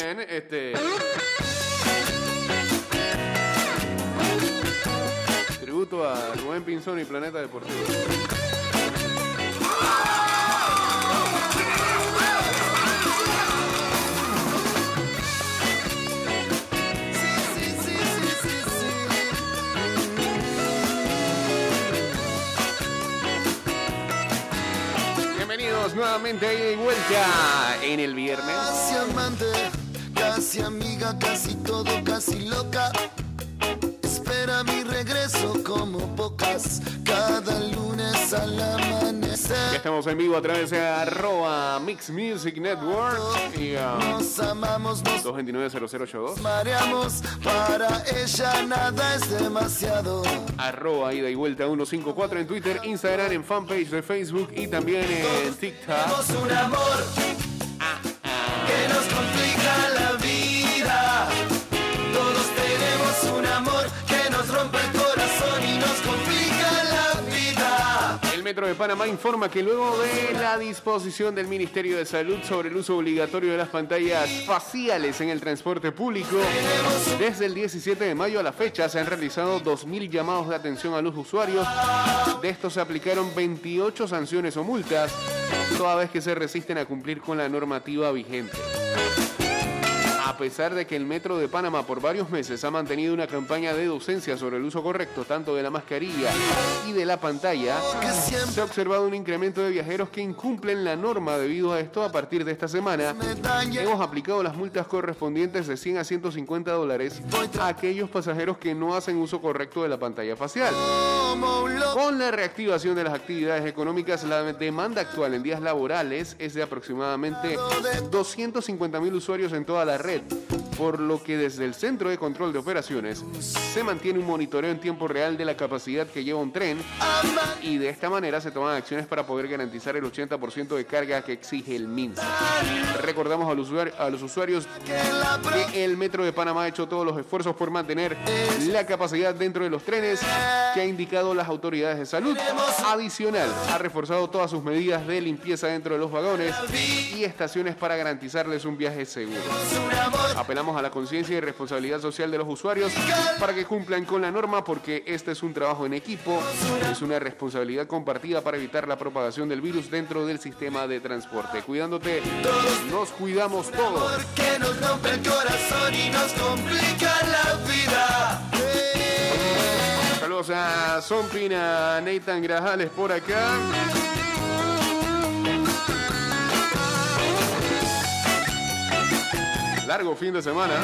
Bien, este. Tributo a Rubén Pinzón y Planeta Deportivo. Bienvenidos nuevamente a ida y vuelta en el viernes. Casi amiga, casi todo, casi loca. Espera mi regreso como pocas, cada lunes al Ya amanecer. estamos en vivo a través de arroba Mix Music Network y uh, Nos amamos, nos 229-0082. mareamos, para ella nada es demasiado. Arroba ida y vuelta 154 en Twitter, Instagram, en fanpage de Facebook y también en TikTok. Tenemos un amor que nos Metro de Panamá informa que luego de la disposición del Ministerio de Salud sobre el uso obligatorio de las pantallas faciales en el transporte público, desde el 17 de mayo a la fecha se han realizado 2.000 llamados de atención a los usuarios. De estos se aplicaron 28 sanciones o multas, toda vez que se resisten a cumplir con la normativa vigente. A pesar de que el Metro de Panamá por varios meses ha mantenido una campaña de docencia sobre el uso correcto tanto de la mascarilla y de la pantalla, se ha observado un incremento de viajeros que incumplen la norma debido a esto a partir de esta semana. Hemos aplicado las multas correspondientes de 100 a 150 dólares a aquellos pasajeros que no hacen uso correcto de la pantalla facial. Con la reactivación de las actividades económicas, la demanda actual en días laborales es de aproximadamente 250 mil usuarios en toda la red, por lo que desde el Centro de Control de Operaciones se mantiene un monitoreo en tiempo real de la capacidad que lleva un tren y de esta manera se toman acciones para poder garantizar el 80% de carga que exige el MINSA. Recordamos a los, a los usuarios que el Metro de Panamá ha hecho todos los esfuerzos por mantener la capacidad dentro de los trenes que ha indicado las autoridades de salud. Adicional, ha reforzado todas sus medidas de limpieza dentro de los vagones y estaciones para garantizarles un viaje seguro. Apelamos a la conciencia y responsabilidad social de los usuarios para que cumplan con la norma porque este es un trabajo en equipo, es una responsabilidad compartida para evitar la propagación del virus dentro del sistema de transporte. Cuidándote, nos cuidamos todos. que nos rompe el corazón y nos complica la vida. Saludos a Zompina, Nathan Grajales por acá. Largo fin de semana.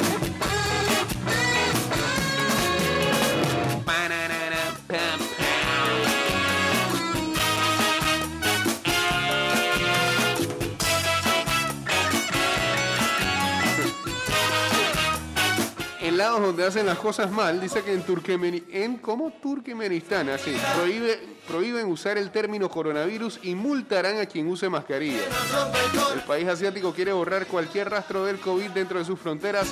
Lados donde hacen las cosas mal, dice que en Turkmenistán, en como Turkmenistán, así, prohíbe, prohíben usar el término coronavirus y multarán a quien use mascarilla. El país asiático quiere borrar cualquier rastro del COVID dentro de sus fronteras.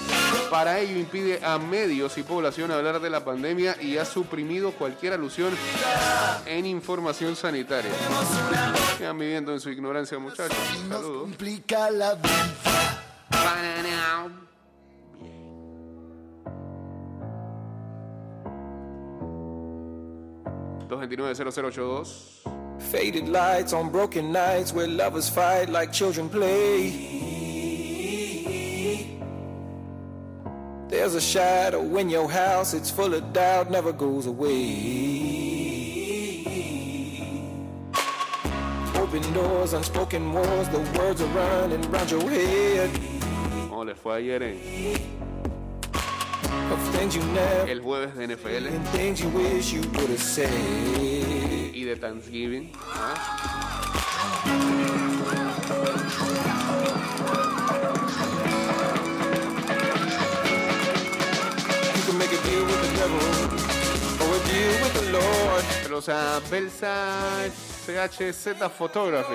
Para ello impide a medios y población hablar de la pandemia y ha suprimido cualquier alusión en información sanitaria. Quedan viviendo en su ignorancia, muchachos. Saludos. 229-0082. Faded lights on broken nights where lovers fight like children play. There's a shadow in your house, it's full of doubt, never goes away. Open doors, unspoken wars, the words are running round your head. ¿Cómo les fue ayer en el jueves de NFL y de Thanksgiving? Pero, o sea, Belsa CHZ Photography.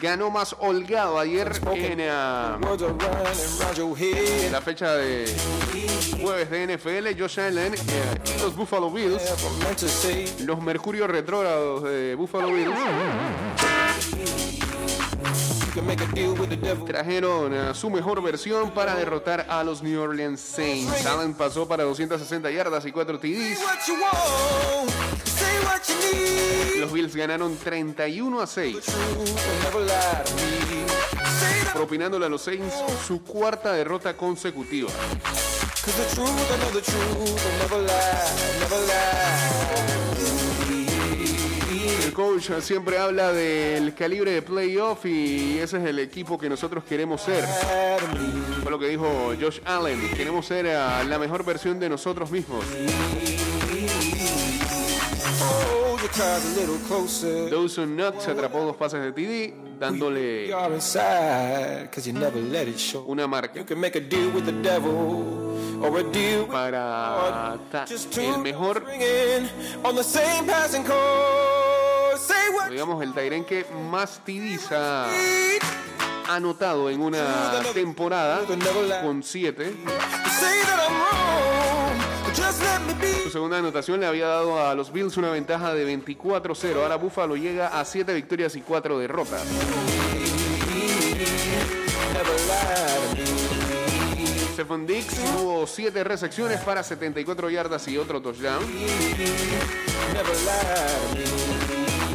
ganó más holgado ayer en ah, head. la fecha de jueves de NFL. Josh Allen eh, y los Buffalo Bills, los Mercurios retrógrados de Buffalo Bills, trajeron a su mejor versión para derrotar a los New Orleans Saints. Allen pasó para 260 yardas y 4 TDs. Los Bills ganaron 31 a 6. Truth will never lie to me. Say that, propinándole a los Saints su cuarta derrota consecutiva. El coach siempre habla del calibre de playoff y ese es el equipo que nosotros queremos ser. Fue lo que dijo Josh Allen. Queremos ser ah, la mejor versión de nosotros mismos. Dawson Knox atrapó dos pases de TD, dándole una marca. Para el mejor, digamos, el Tyren que más TDs ha anotado en una temporada con 7. Su segunda anotación le había dado a los Bills una ventaja de 24-0. Ahora Buffalo llega a 7 victorias y 4 derrotas. Stephon Diggs tuvo 7 recepciones para 74 yardas y otro touchdown.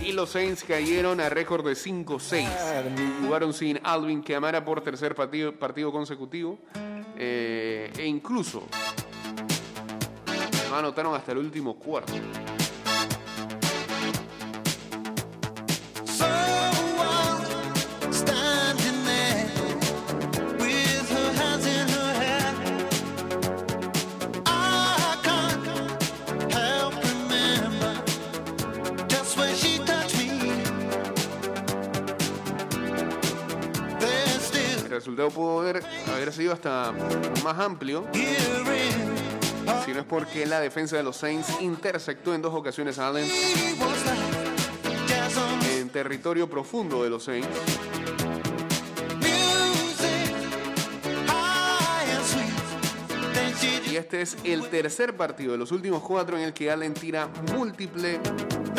Y los Saints cayeron a récord de 5-6. Lie to me. Jugaron sin Alvin Kamara por tercer partido, partido consecutivo. Eh, e incluso no anotaron hasta el último cuarto. El resultado pudo haber, haber sido hasta más amplio. Si no es porque la defensa de los Saints interceptó en dos ocasiones a Allen en territorio profundo de los Saints. Y este es el tercer partido de los últimos cuatro en el que Allen tira múltiples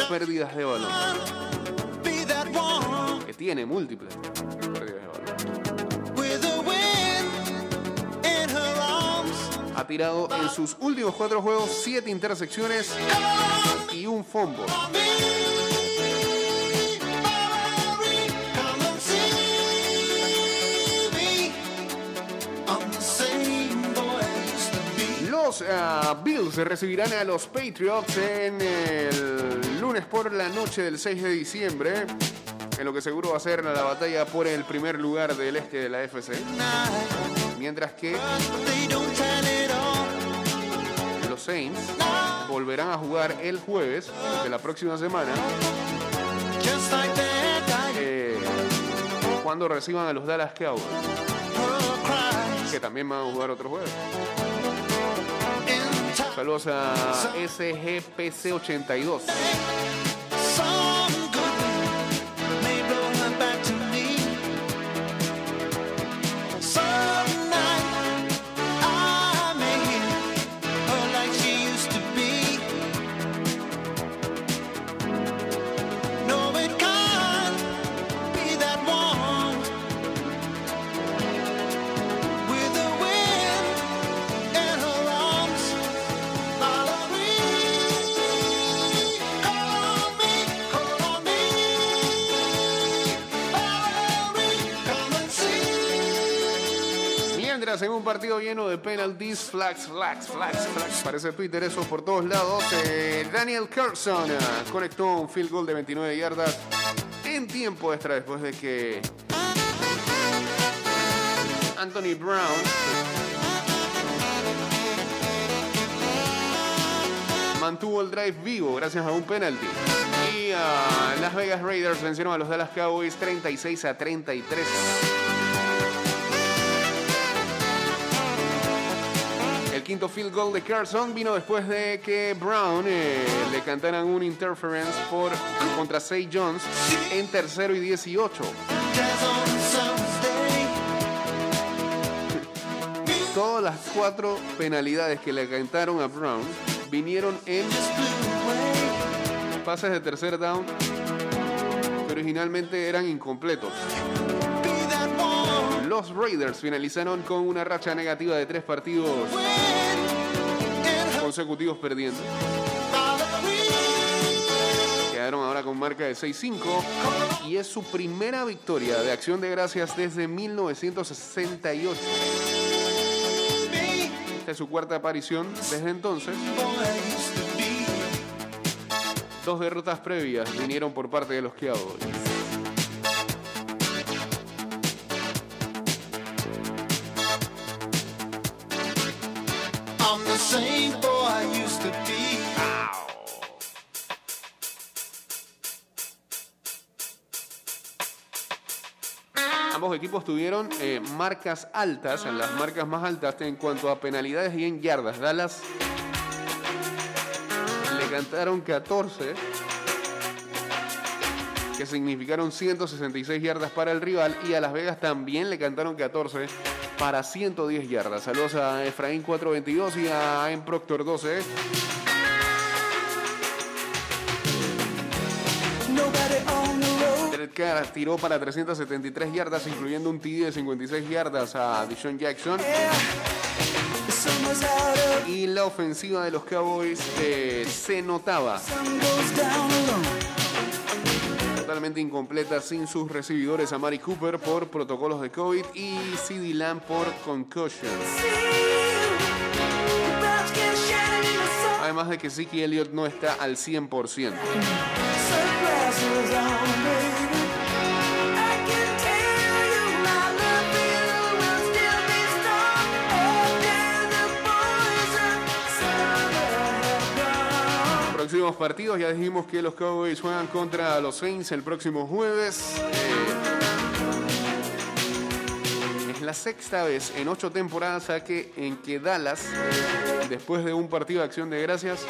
pérdidas de balón. Que tiene múltiples pérdidas de balón. Ha tirado en sus últimos cuatro juegos siete intersecciones y un fumble. Los ah, Bills recibirán a los Patriots en el lunes por la noche del 6 de diciembre. En lo que seguro va a ser la batalla por el primer lugar del este de la FC. Mientras que Saints volverán a jugar el jueves de la próxima semana. Eh, cuando reciban a los Dallas Cowboys. Que también van a jugar otro jueves. Saludos a SGPC82. En un partido lleno de penalties, flags, flags, flags, flags, parece Twitter eso por todos lados, eh, Daniel Carlson eh, conectó un field goal de 29 yardas en tiempo extra después de que Anthony Brown mantuvo el drive vivo gracias a un penalty. Y ah, Las Vegas Raiders vencieron a los Dallas Cowboys 36 a 33. Quinto field goal de Carson vino después de que Brown eh, le cantaran un interference por, contra Say Jones en tercero y 18. Todas las cuatro penalidades que le cantaron a Brown vinieron en pases de tercer down que originalmente eran incompletos. Los Raiders finalizaron con una racha negativa de tres partidos consecutivos perdiendo. Quedaron ahora con marca de 6-5 y es su primera victoria de acción de gracias desde 1968. Esta es su cuarta aparición desde entonces. Dos derrotas previas vinieron por parte de los Cowboys. Equipos tuvieron eh, marcas altas, en las marcas más altas en cuanto a penalidades y en yardas. Dallas le cantaron 14, que significaron 166 yardas para el rival, y a Las Vegas también le cantaron 14 para 110 yardas. Saludos a Efraín 422 y a En Proctor 12. Tiró para 373 yardas, incluyendo un TD de 56 yardas a Dishon Jackson. Y la ofensiva de los Cowboys eh, se notaba totalmente incompleta sin sus recibidores a Mari Cooper por protocolos de COVID y CD Lamb por concussion. Además de que Zeke Elliott no está al 100%. Próximos partidos, ya dijimos que los Cowboys juegan contra los Saints el próximo jueves. Eh, es la sexta vez en ocho temporadas a que, en que Dallas, después de un partido de acción de gracias,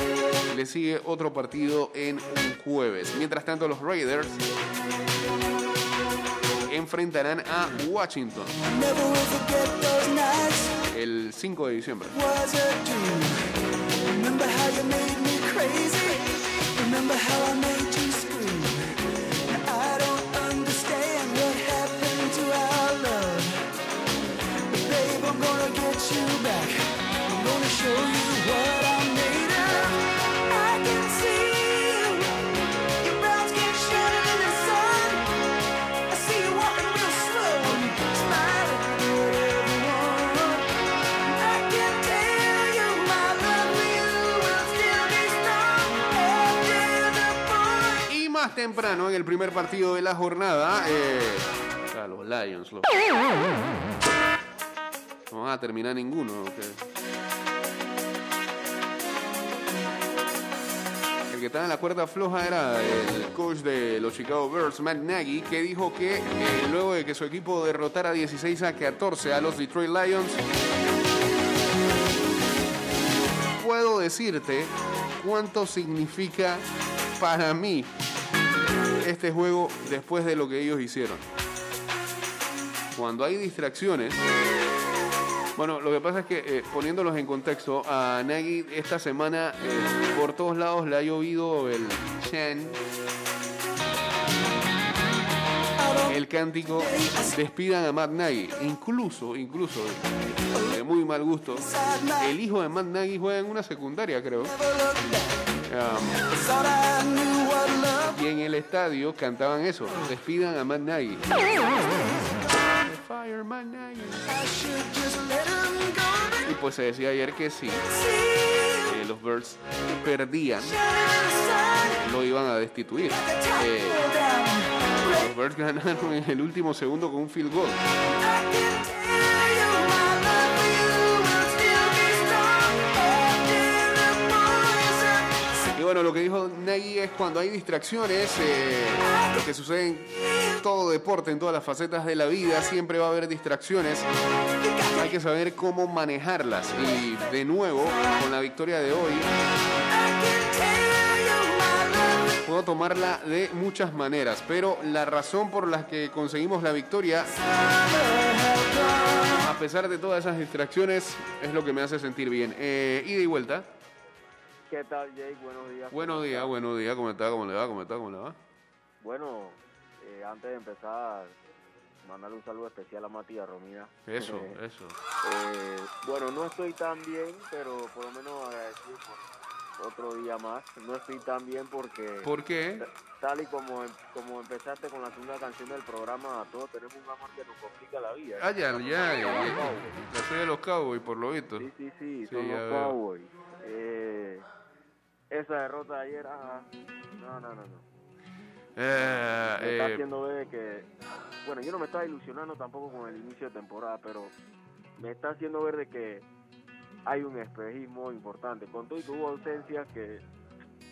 le sigue otro partido en un jueves. Mientras tanto, los Raiders enfrentarán a Washington el 5 de diciembre. Temprano, en el primer partido de la jornada, eh, a los Lions. No van a terminar ninguno. ok. El que estaba en la cuerda floja era el coach de los Chicago Bears, Matt Nagy, que dijo que eh, luego de que su equipo derrotara 16 a 14 a los Detroit Lions, puedo decirte cuánto significa para mí este juego después de lo que ellos hicieron. Cuando hay distracciones, bueno, lo que pasa es que eh, poniéndolos en contexto, a Nagy esta semana eh, por todos lados le ha llovido el Chan, el cántico, despidan a Matt Nagy. Incluso, incluso, de muy mal gusto, el hijo de Matt Nagy juega en una secundaria, creo. Um, el estadio cantaban eso, despidan a Matt Nagy. Y pues se decía ayer que sí, los Birds perdían, lo iban a destituir. Eh, los Birds ganaron en el último segundo con un field goal. Bueno, lo que dijo Nagy es cuando hay distracciones, eh, lo que sucede en todo deporte, en todas las facetas de la vida, siempre va a haber distracciones. Hay que saber cómo manejarlas. Y de nuevo, con la victoria de hoy, puedo tomarla de muchas maneras, pero la razón por la que conseguimos la victoria, a pesar de todas esas distracciones, es lo que me hace sentir bien. Eh, ida y vuelta. ¿Qué tal, Jake? Buenos días. Buenos días, buenos días. ¿Cómo está? ¿Cómo le va? ¿Cómo está? ¿Cómo le va? Bueno, eh, antes de empezar, mandarle un saludo especial a Matías Romina. Eso, Eh, eso. eh, bueno, no estoy tan bien, pero por lo menos agradecido por otro día más. No estoy tan bien porque, ¿Por qué? tal y como, como empezaste con la segunda canción del programa, todos tenemos un amor que nos complica la vida. Ah, ya, ya, ya. Yo soy de los Cowboys, por lo visto. Sí, sí, sí, Sí, son los. Cowboys. Eh, esa derrota de ayer, ajá. No, no, no, no. Eh, me está eh, haciendo ver que, bueno, yo no me estaba ilusionando tampoco con el inicio de temporada, pero me está haciendo ver de que hay un espejismo importante. Con todo y que hubo ausencias que,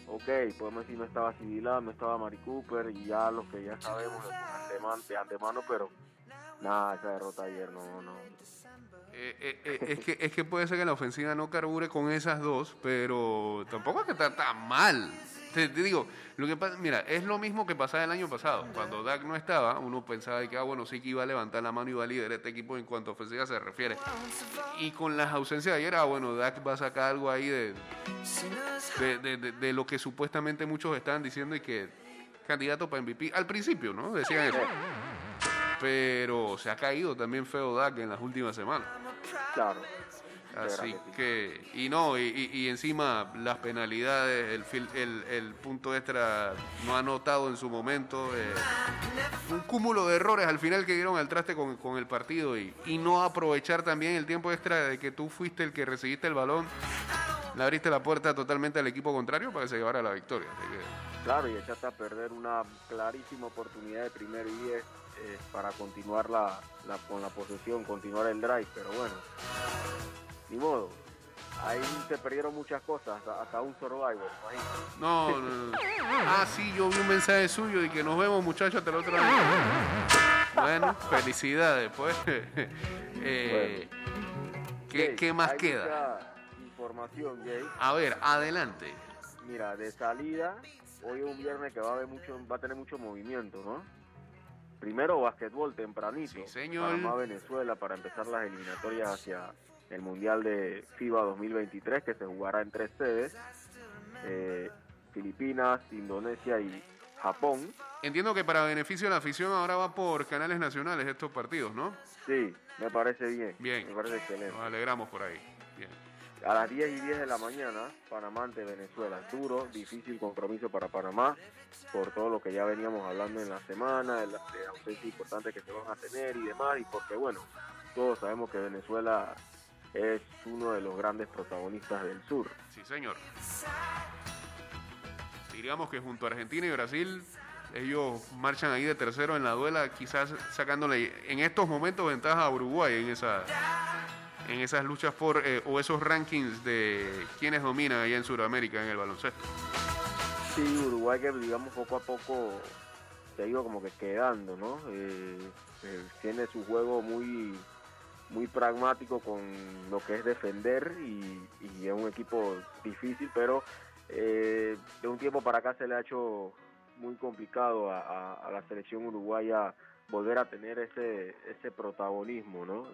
ok, podemos decir no estaba Civilá, no estaba Mari Cooper y ya los que ya sabemos de antemano, de antemano pero nada, esa derrota ayer no, no. Eh, eh, eh, es, que, es que puede ser que la ofensiva no carbure con esas dos, pero tampoco es que está tan mal. Te, digo, lo que pasa, mira, es lo mismo que pasaba el año pasado. Cuando Dak no estaba, uno pensaba que, ah, bueno, sí que iba a levantar la mano y iba a liderar este equipo en cuanto a ofensiva se refiere. Y con las ausencias de ayer, ah, bueno, Dak va a sacar algo ahí de- de- de lo que supuestamente muchos estaban diciendo y que candidato para MVP al principio, ¿no? Decían eso. Pero se ha caído también feo Dak en las últimas semanas. Claro. Así que y no, y, encima las penalidades, el, fil- el, el punto extra no anotado en su momento, eh, un cúmulo de errores al final que dieron al traste con, con el partido y, y no aprovechar también el tiempo extra de que tú fuiste el que recibiste el balón, le abriste la puerta totalmente al equipo contrario para que se llevara la victoria. Claro, y echaste a perder una clarísima oportunidad de primer y 10 eh, para continuar la, la- con la posesión, continuar el drive, pero bueno, ni modo. Ahí se perdieron muchas cosas, hasta, hasta un survivor, imagínate. no, no, no. Ah, sí, yo vi un mensaje suyo y que nos vemos muchachos hasta el otro año. Bueno, felicidades, pues. Eh, ¿qué, Jay, qué más hay queda? mucha información, Jay. A ver, adelante. Mira, de salida, hoy es un viernes que va a haber mucho, va a tener mucho movimiento, ¿no? Primero basquetbol tempranito. Sí, señor. Panamá, Venezuela para empezar las eliminatorias hacia el Mundial de FIBA 2023 que se jugará en tres sedes. eh, Filipinas, Indonesia y Japón. Entiendo que para beneficio de la afición ahora va por canales nacionales estos partidos, ¿no? Sí, me parece bien. Bien. Me parece excelente. Nos alegramos por ahí. Bien. A las 10 y 10 de la mañana, Panamá ante Venezuela. Duro, difícil compromiso para Panamá, por todo lo que ya veníamos hablando en la semana, de la de ausencia importante que se van a tener y demás, y porque, bueno, todos sabemos que Venezuela es uno de los grandes protagonistas del sur. Sí, señor. Diríamos que junto a Argentina y Brasil, ellos marchan ahí de tercero en la duela, quizás sacándole en estos momentos ventaja a Uruguay en esa en esas luchas por eh, o esos rankings de quienes dominan allá en Sudamérica en el baloncesto. Sí, Uruguay que digamos poco a poco se ha ido como que quedando, ¿no? Eh, eh, tiene su juego muy muy pragmático con lo que es defender y, es un equipo difícil, pero eh, de un tiempo para acá se le ha hecho muy complicado a, a- a la selección uruguaya volver a tener ese ese protagonismo, ¿no?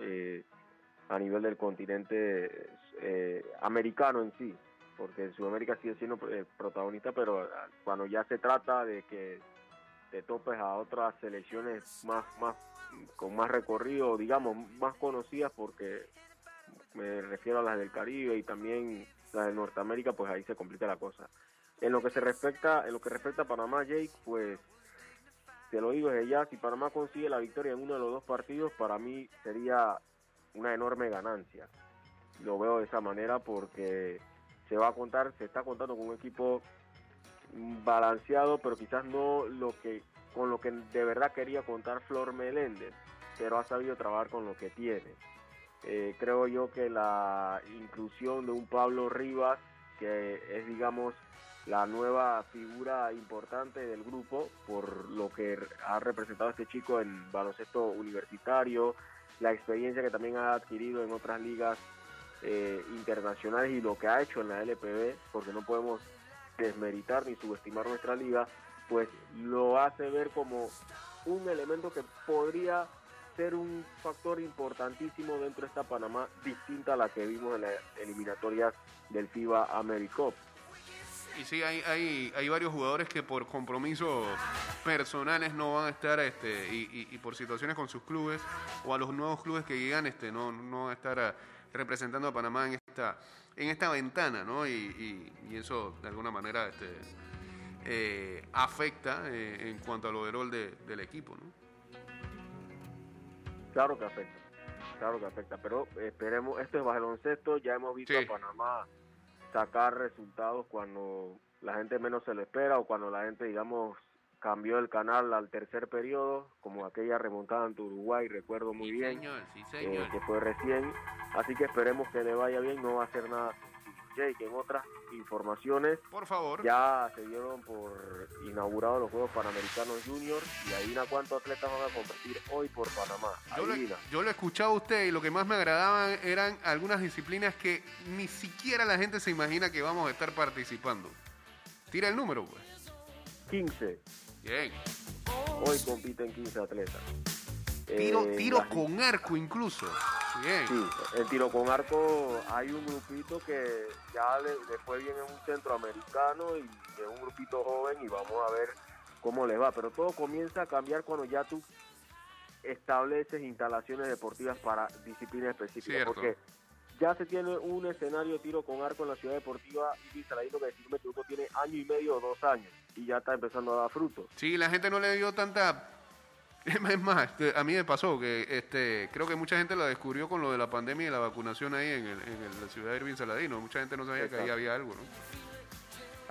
A nivel del continente eh, americano en sí porque Sudamérica sigue siendo eh, protagonista, pero ah, cuando ya se trata de que te topes a otras selecciones más, más con más recorrido, digamos, más conocidas, porque me refiero a las del Caribe y también las de Norteamérica, pues ahí se complica la cosa. En lo que se respecta, en lo que respecta a Panamá, Jake, pues te lo digo desde ya, si Panamá consigue la victoria en uno de los dos partidos, para mí sería una enorme ganancia. Lo veo de esa manera porque se va a contar, se está contando con un equipo balanceado, pero quizás no lo que con lo que de verdad quería contar Flor Meléndez, pero ha sabido trabajar con lo que tiene. Eh, creo yo que la inclusión de un Pablo Rivas, que es digamos la nueva figura importante del grupo por lo que ha representado este chico en baloncesto universitario, la experiencia que también ha adquirido en otras ligas eh, internacionales y lo que ha hecho en la LPB, porque no podemos desmeritar ni subestimar nuestra liga, pues lo hace ver como un elemento que podría ser un factor importantísimo dentro de esta Panamá distinta a la que vimos en las eliminatorias del FIBA AmeriCup. Y sí, hay, hay, hay varios jugadores que por compromisos personales no van a estar, este, y, y- y por situaciones con sus clubes, o a los nuevos clubes que llegan, este, no, no van a estar ah, representando a Panamá en esta, en esta ventana, ¿no? Y, y- y eso de alguna manera este, eh, afecta eh, en cuanto al overall de- del equipo, ¿no? Claro que afecta, claro que afecta, pero esperemos, esto es baloncesto, ya hemos visto Sí. a Panamá sacar resultados cuando la gente menos se lo espera o cuando la gente, digamos, cambió el canal al tercer periodo, como aquella remontada ante Uruguay, recuerdo muy Sí, bien, señor, sí, eh, señor. que fue recién, así que esperemos que le vaya bien, no va a hacer nada Jake, en otras informaciones, Por favor. ya se dieron por inaugurados los Juegos Panamericanos Junior y adivina cuántos atletas van a competir hoy por Panamá. Yo lo, Adivina. yo lo escuchaba a usted y lo que más me agradaban eran algunas disciplinas que ni siquiera la gente se imagina que vamos a estar participando. Tira el número, pues. 15. Bien. Hoy compiten 15 atletas. Tiro, Eh, tiro con arco incluso. Bien. Sí, el tiro con arco hay un grupito que ya le, le fue bien en un centroamericano y es un grupito joven y vamos a ver cómo les va. Pero todo comienza a cambiar cuando ya tú estableces instalaciones deportivas para disciplinas específicas. Cierto. Porque ya se tiene un escenario de tiro con arco en la ciudad deportiva y Saladino que si no me equivoco tiene año y medio o dos años y ya está empezando a dar frutos. Sí, la gente no le dio tanta... Es más, este, a mí me pasó que este, creo que mucha gente la descubrió con lo de la pandemia y la vacunación ahí en, el- en el- la ciudad de Irving Saladino. Mucha gente no sabía que ahí había algo, ¿no?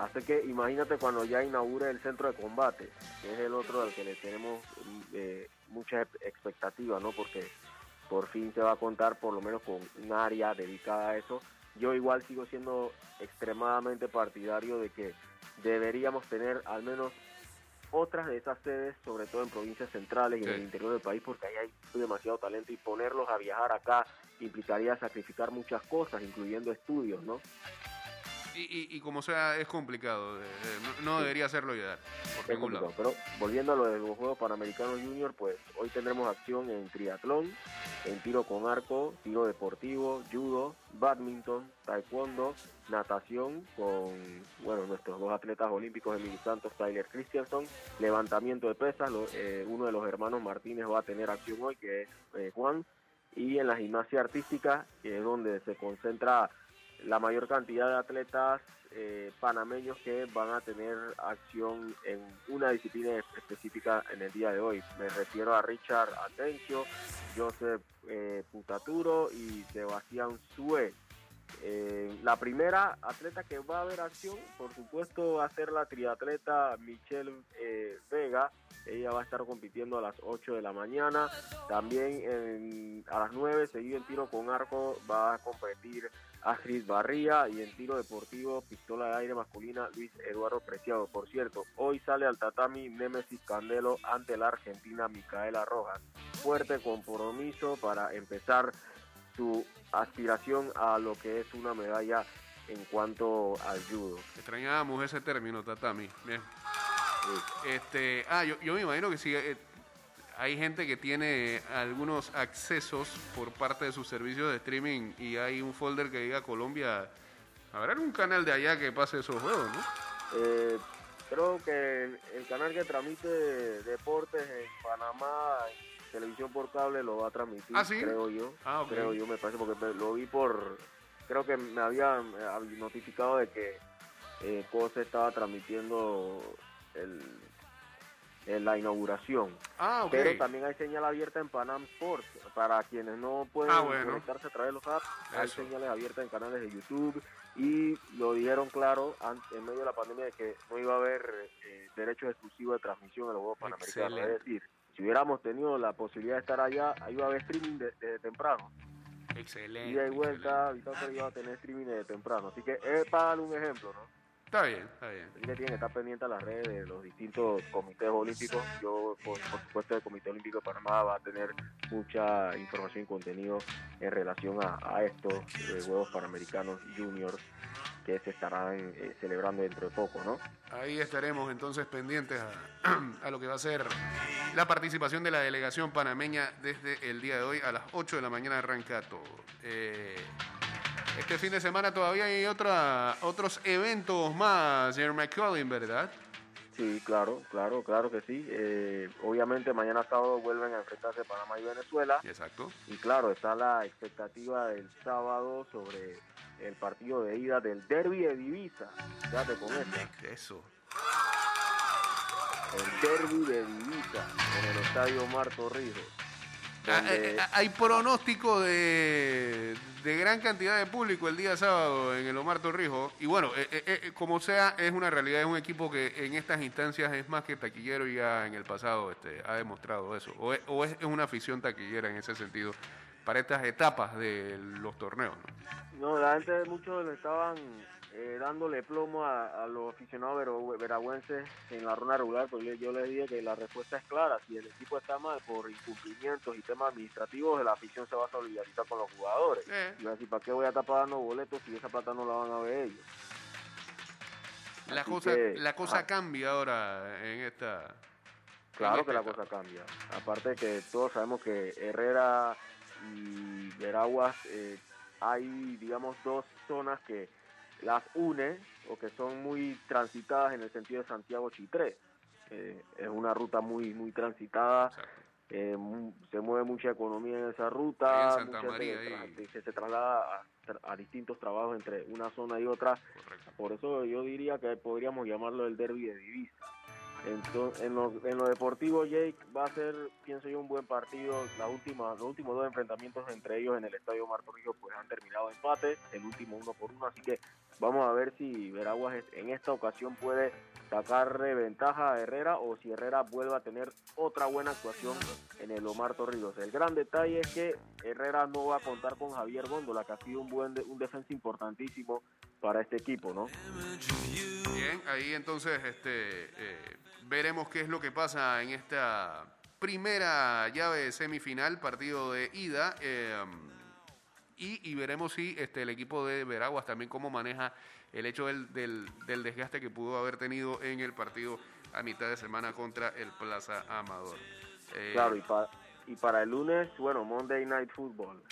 Así que imagínate cuando ya inaugure el centro de combate, que es el otro al que le tenemos eh, mucha ex- expectativa, ¿no? Porque por fin se va a contar por lo menos con un área dedicada a eso. Yo igual sigo siendo extremadamente partidario de que deberíamos tener al menos otras de esas sedes, sobre todo en provincias centrales y en el interior del país, porque ahí hay demasiado talento y ponerlos a viajar acá implicaría sacrificar muchas cosas, incluyendo estudios, ¿no? Y, y- y como sea, es complicado. eh, eh, no, no debería hacerlo ya. Por ningún lado. Pero volviendo a lo de los Juegos Panamericanos Junior, pues hoy tendremos acción en triatlón, en tiro con arco, tiro deportivo, judo, badminton, taekwondo, natación con bueno nuestros dos atletas olímpicos, Emily Santos, Tyler Christianson, levantamiento de pesas, lo- eh, uno de los hermanos Martínez va a tener acción hoy, que es eh, Juan, y en la gimnasia artística, que es donde se concentra la mayor cantidad de atletas eh, panameños que van a tener acción en una disciplina específica en el día de hoy. Me refiero a Richard Atencio, Joseph eh, Putaturo y Sebastián Sue. Eh, la primera atleta que va a haber acción, por supuesto, va a ser la triatleta Michelle eh, Vega. Ella va a estar compitiendo a las 8 de la mañana. También en- a las 9, seguido en tiro con arco, va a competir Astrid Barría y en tiro deportivo, pistola de aire masculina, Luis Eduardo Preciado. Por cierto, hoy sale al tatami Nemesis Candelo ante la argentina Micaela Rojas. Fuerte compromiso para empezar su aspiración a lo que es una medalla en cuanto al judo. Extrañábamos ese término, tatami. Bien. Este, ah, yo, yo me imagino que sí. eh, hay gente que tiene algunos accesos por parte de sus servicios de streaming y hay un folder que diga Colombia. Habrá algún canal de allá que pase esos juegos, ¿no? Eh, creo que el, el canal que transmite deportes en Panamá, en televisión por cable, lo va a transmitir, ¿Ah, sí? creo yo. Ah, ok. Creo yo, me parece, porque lo vi por. Creo que me habían notificado de que eh, estaba transmitiendo el, el- la inauguración. Ah. Pero también hay señal abierta en Panam Sports. Para quienes no pueden Ah, bueno. conectarse a través de los apps, hay señales abiertas en canales de YouTube. Y lo dijeron claro en medio de la pandemia de que no iba a haber eh, derechos exclusivos de transmisión en los Juegos Panamericanos. Excelente. Es decir, si hubiéramos tenido la posibilidad de estar allá, ahí iba a haber streaming de- desde temprano. Excelente. Y excelente. vuelta, Vitória iba a tener streaming desde temprano. Así que es para darle un ejemplo, ¿no? Está bien, está bien. Así que tienen que estar pendientes a las redes de los distintos comités olímpicos. Yo, por, por supuesto, el Comité Olímpico de Panamá va a tener mucha información y contenido en relación a, a estos eh, Juegos Panamericanos Juniors que se estarán eh, celebrando dentro de poco, ¿no? Ahí estaremos entonces pendientes a, a lo que va a ser la participación de la delegación panameña desde el día de hoy a las 8 de la mañana arranca todo. Eh, este fin de semana todavía hay otra, otros eventos más, señor McCollin, ¿verdad? Sí, claro, claro, claro que sí. Eh, obviamente mañana sábado vuelven a enfrentarse Panamá y Venezuela. Exacto. Y claro, está la expectativa del sábado sobre el partido de ida del derby de Divisa. Fíjate con esto. Eso. El derby de Divisa en el estadio Omar Torrijos. Ah, donde- eh, eh, Hay pronóstico de, de gran cantidad de público el día sábado en el Omar Torrijos. Y bueno, eh, eh, como sea, es una realidad, es un equipo que en estas instancias es más que taquillero y ya en el pasado este, ha demostrado eso. O es, o es una afición taquillera en ese sentido para estas etapas de los torneos. ¿no? No, la gente, muchos le estaban eh, dándole plomo a, a los aficionados vero- veragüenses en la ronda regular, pero yo, yo les dije que la respuesta es clara. Si el equipo está mal por incumplimientos y temas administrativos, la afición se va a solidarizar con los jugadores. Eh. Y va a decir, ¿para qué voy a estar pagando boletos si esa plata no la van a ver ellos? La Así cosa, que, la cosa cambia ahora en esta... Claro en que la cosa cambia. Aparte que todos sabemos que Herrera y Veraguas eh, hay, digamos, dos zonas que las une o que son muy transitadas en el sentido de Santiago Chitré. Eh, es una ruta muy muy transitada, eh, se mueve mucha economía en esa ruta, en mucha María, se traslada a, distintos trabajos entre una zona y otra. Correcto. Por eso yo diría que podríamos llamarlo el derby de divisa. Entonces, en, lo, en lo deportivo, Jake, va a ser, pienso yo, un buen partido. La última, los últimos dos enfrentamientos entre ellos en el Estadio Marco Río pues han terminado empate, el último uno por uno. Así que vamos a ver si Veraguas en esta ocasión puede sacarle ventaja a Herrera o si Herrera vuelve a tener otra buena actuación en el Omar Torrijos. El gran detalle es que Herrera no va a contar con Javier Góndola, que ha sido un buen de- un defensa importantísimo para este equipo, ¿no? Bien, ahí entonces este, eh, veremos qué es lo que pasa en esta primera llave de semifinal, partido de ida. eh, y, y veremos si este, el equipo de Veraguas también cómo maneja el hecho del, del- del desgaste que pudo haber tenido en el partido a mitad de semana contra el Plaza Amador. Eh, Claro, y, pa- y para el lunes, bueno, Monday Night Football.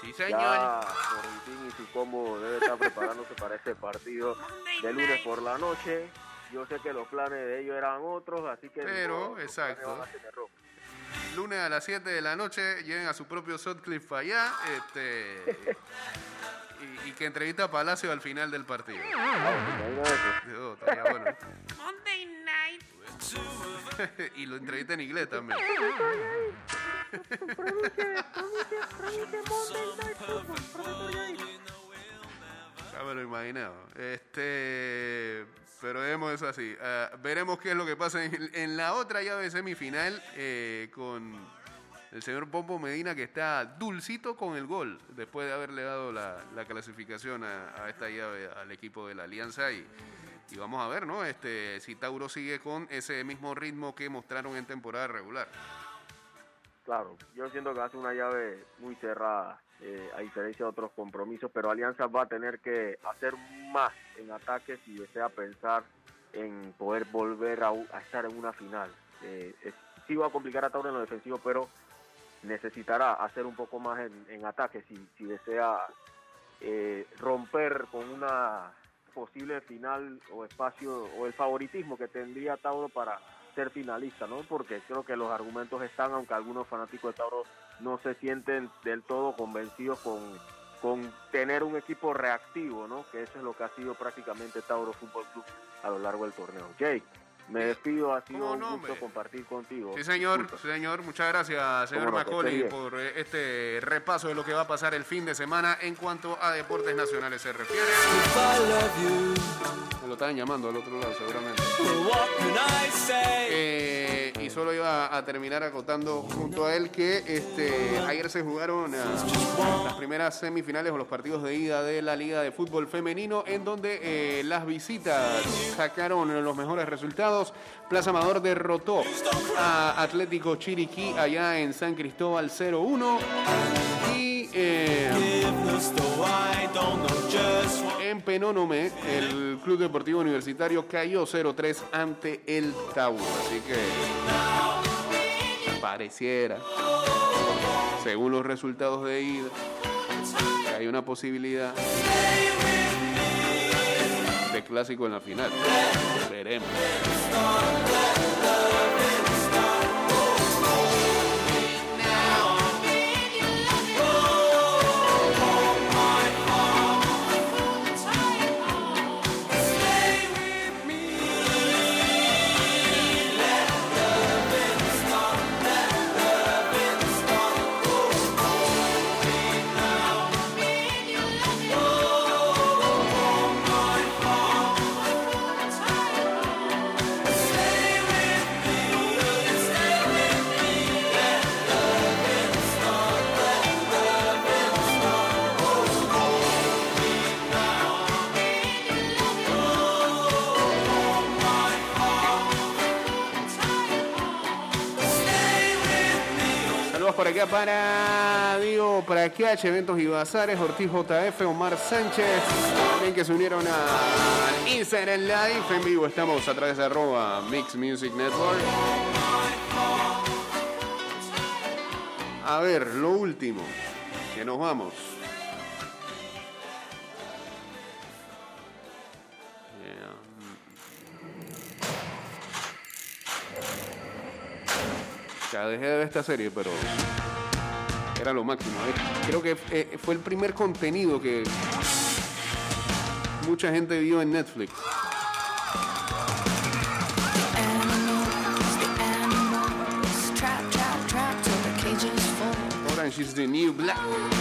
Sí, señor. Ya Correntín y su combo debe estar preparándose para este partido de lunes por la noche. Yo sé que los planes de ellos eran otros, así que... Pero, exacto. Lunes a las 7 de la noche, lleguen a su propio Sutcliffe allá. Este, y, y que entrevista a Palacio al final del partido. Oh, estaría bueno. Monday night. y lo entrevista en inglés también. Ya me lo imaginaba. Este, pero vemos eso así. Ah, veremos qué es lo que pasa en, la otra llave semifinal eh, con el señor Pompo Medina que está dulcito con el gol después de haberle dado la, la clasificación a, a esta llave al equipo de la Alianza y, y vamos a ver, ¿no? Este, si Tauro sigue con ese mismo ritmo que mostraron en temporada regular. Claro, yo siento que hace una llave muy cerrada, eh, a diferencia de otros compromisos, pero Alianza va a tener que hacer más en ataque si desea pensar en poder volver a, estar en una final. Eh, sí va a complicar a Tauro en lo defensivo, pero necesitará hacer un poco más en, en ataque si, si desea eh, romper con una posible final o espacio o el favoritismo que tendría Tauro para ser finalista, ¿no? Porque creo que los argumentos están, aunque algunos fanáticos de Tauro no se sienten del todo convencidos con, con tener un equipo reactivo, ¿no? Que eso es lo que ha sido prácticamente Tauro Fútbol Club a lo largo del torneo. Jake, me despido, ha sido ¿Cómo un no, gusto compartir contigo. Sí, señor, Disculpa. señor. Muchas gracias, señor Cómo no, por eh, este repaso de lo que va a pasar el fin de semana en cuanto a deportes nacionales se refiere. Me lo estaban llamando al otro lado, seguramente. Eh, solo iba a terminar acotando junto a él que este, ayer se jugaron ah, las primeras semifinales o los partidos de ida de la Liga de Fútbol Femenino, en donde eh, las visitas sacaron los mejores resultados. Plaza Amador derrotó a Atlético Chiriquí allá en San Cristóbal 0-1. Penónome, el Club Deportivo Universitario cayó 0-3 ante el Tau. Así que pareciera, según los resultados de ida, que hay una posibilidad de clásico en la final. Veremos. Para Diego Praqueach, Eventos y Bazares, Ortiz JF, Omar Sánchez, también que se unieron a Instagram Live en vivo. Estamos a través de arroba Mix Music Network. A ver, lo último, que nos vamos. Ya dejé de ver esta serie, pero era lo máximo. Eh, Creo que eh, fue el primer contenido que mucha gente vio en Netflix. Orange is the New Black.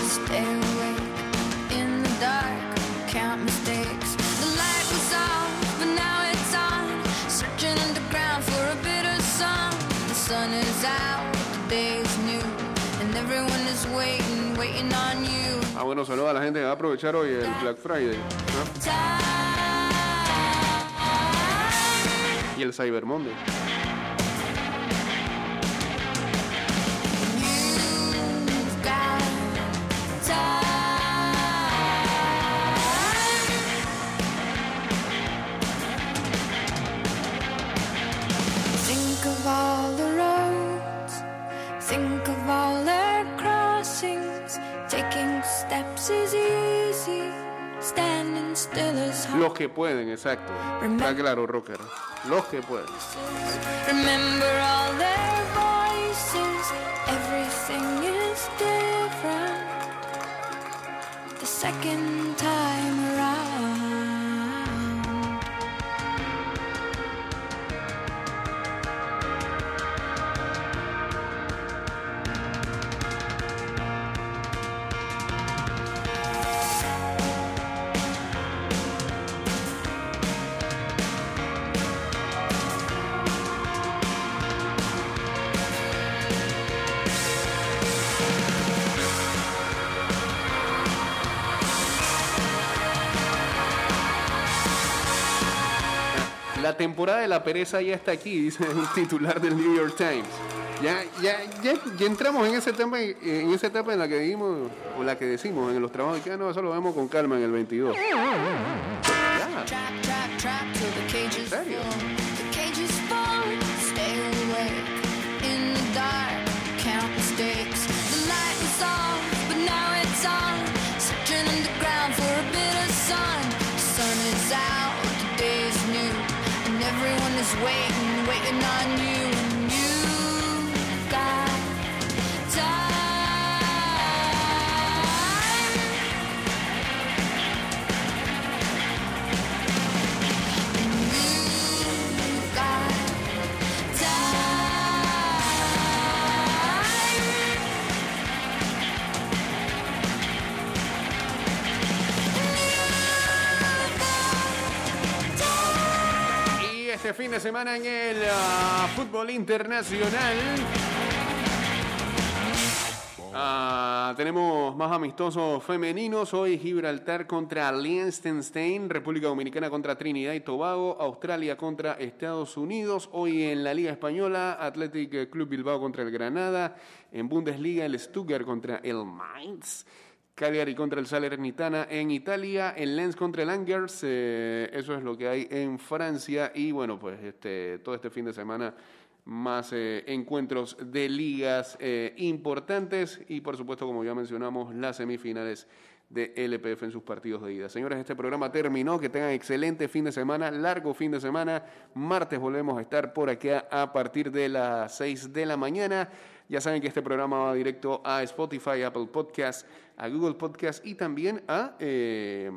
Stay awake in the dark, count Ah, bueno, saludos a la gente que va a aprovechar hoy el Black Friday y el Cyber Monday. Que pueden, exacto. Está claro, Rocker. Los que pueden. Remember all La temporada de la pereza ya está aquí, dice un titular del New York Times. Ya, ya, ya, ya entramos en ese tema, en esa etapa en la que dijimos, o la que decimos en los trabajos, que ah, no, eso lo vemos con calma en el 22. Ya. Este fin de semana en el ah, fútbol internacional. Ah, tenemos más amistosos femeninos. Hoy Gibraltar contra Liechtenstein, República Dominicana contra Trinidad y Tobago, Australia contra Estados Unidos. Hoy en la Liga Española, Athletic Club Bilbao contra el Granada. En Bundesliga, el Stuttgart contra el Mainz. Cagliari contra el Salernitana en Italia, el Lens contra el Angers, eh, eso es lo que hay en Francia y bueno, pues este, todo este fin de semana más eh, encuentros de ligas eh, importantes y por supuesto, como ya mencionamos, las semifinales de LPF en sus partidos de ida. Señores, este programa terminó, que tengan excelente fin de semana, largo fin de semana, martes volvemos a estar por acá a partir de las 6 de la mañana. Ya saben que este programa va directo a Spotify, Apple Podcasts, a Google Podcasts y también a... Eh,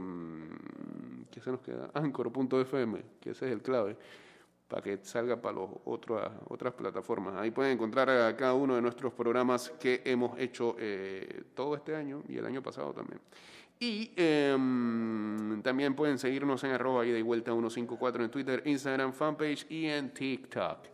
¿Qué se nos queda? Anchor.fm, que ese es el clave para que salga para los otras otras plataformas. Ahí pueden encontrar a cada uno de nuestros programas que hemos hecho eh, todo este año y el año pasado también. Y em, también pueden seguirnos en arroba y vuelta 154 en Twitter, Instagram, fanpage y en TikTok.